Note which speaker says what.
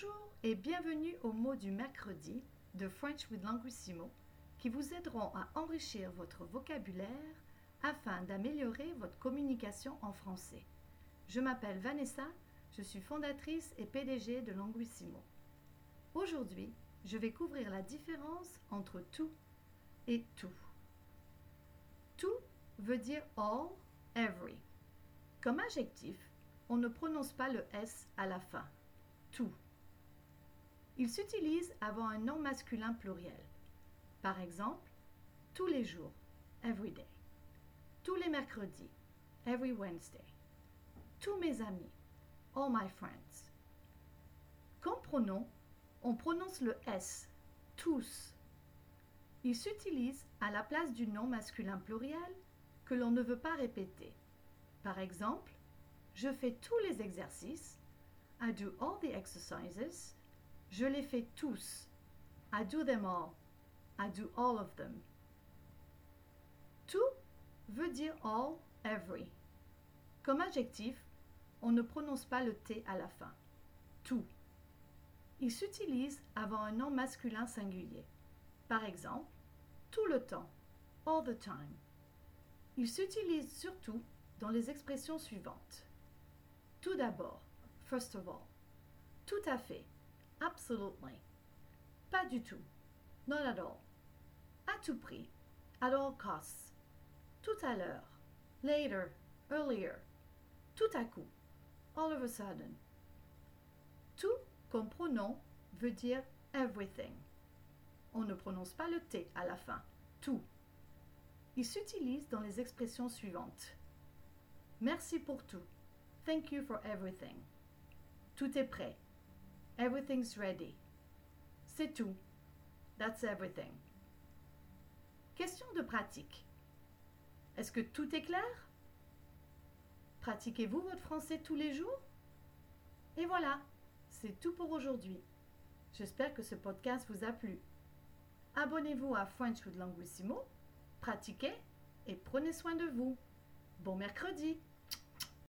Speaker 1: Bonjour et bienvenue aux mots du mercredi de French with Languissimo qui vous aideront à enrichir votre vocabulaire afin d'améliorer votre communication en français. Je m'appelle Vanessa, je suis fondatrice et PDG de Languissimo. Aujourd'hui, je vais couvrir la différence entre tout et tout. Tout veut dire all, every. Comme adjectif, on ne prononce pas le S à la fin. Tout. Il s'utilise avant un nom masculin pluriel. Par exemple, tous les jours, every day. Tous les mercredis, every Wednesday. Tous mes amis, all my friends. Comme pronom, on prononce le S, tous. Il s'utilise à la place du nom masculin pluriel que l'on ne veut pas répéter. Par exemple, je fais tous les exercices. I do all the exercises. Je les fais tous. I do them all. I do all of them. Tout veut dire all, every. Comme adjectif, on ne prononce pas le T à la fin. Tout. Il s'utilise avant un nom masculin singulier. Par exemple, tout le temps, all the time. Il s'utilise surtout dans les expressions suivantes. Tout d'abord, first of all. Tout à fait, absolutely. Pas du tout, not at all. À tout prix, at all costs. Tout à l'heure, later, earlier. Tout à coup, all of a sudden. Tout comme veut dire everything. On ne prononce pas le T à la fin. Tout. Il s'utilise dans les expressions suivantes. Merci pour tout. Thank you for everything. Tout est prêt. Everything's ready. C'est tout. That's everything. Question de pratique. Est-ce que tout est clair? Pratiquez-vous votre français tous les jours? Et voilà, c'est tout pour aujourd'hui. J'espère que ce podcast vous a plu. Abonnez-vous à French with Languissimo, pratiquez et prenez soin de vous. Bon mercredi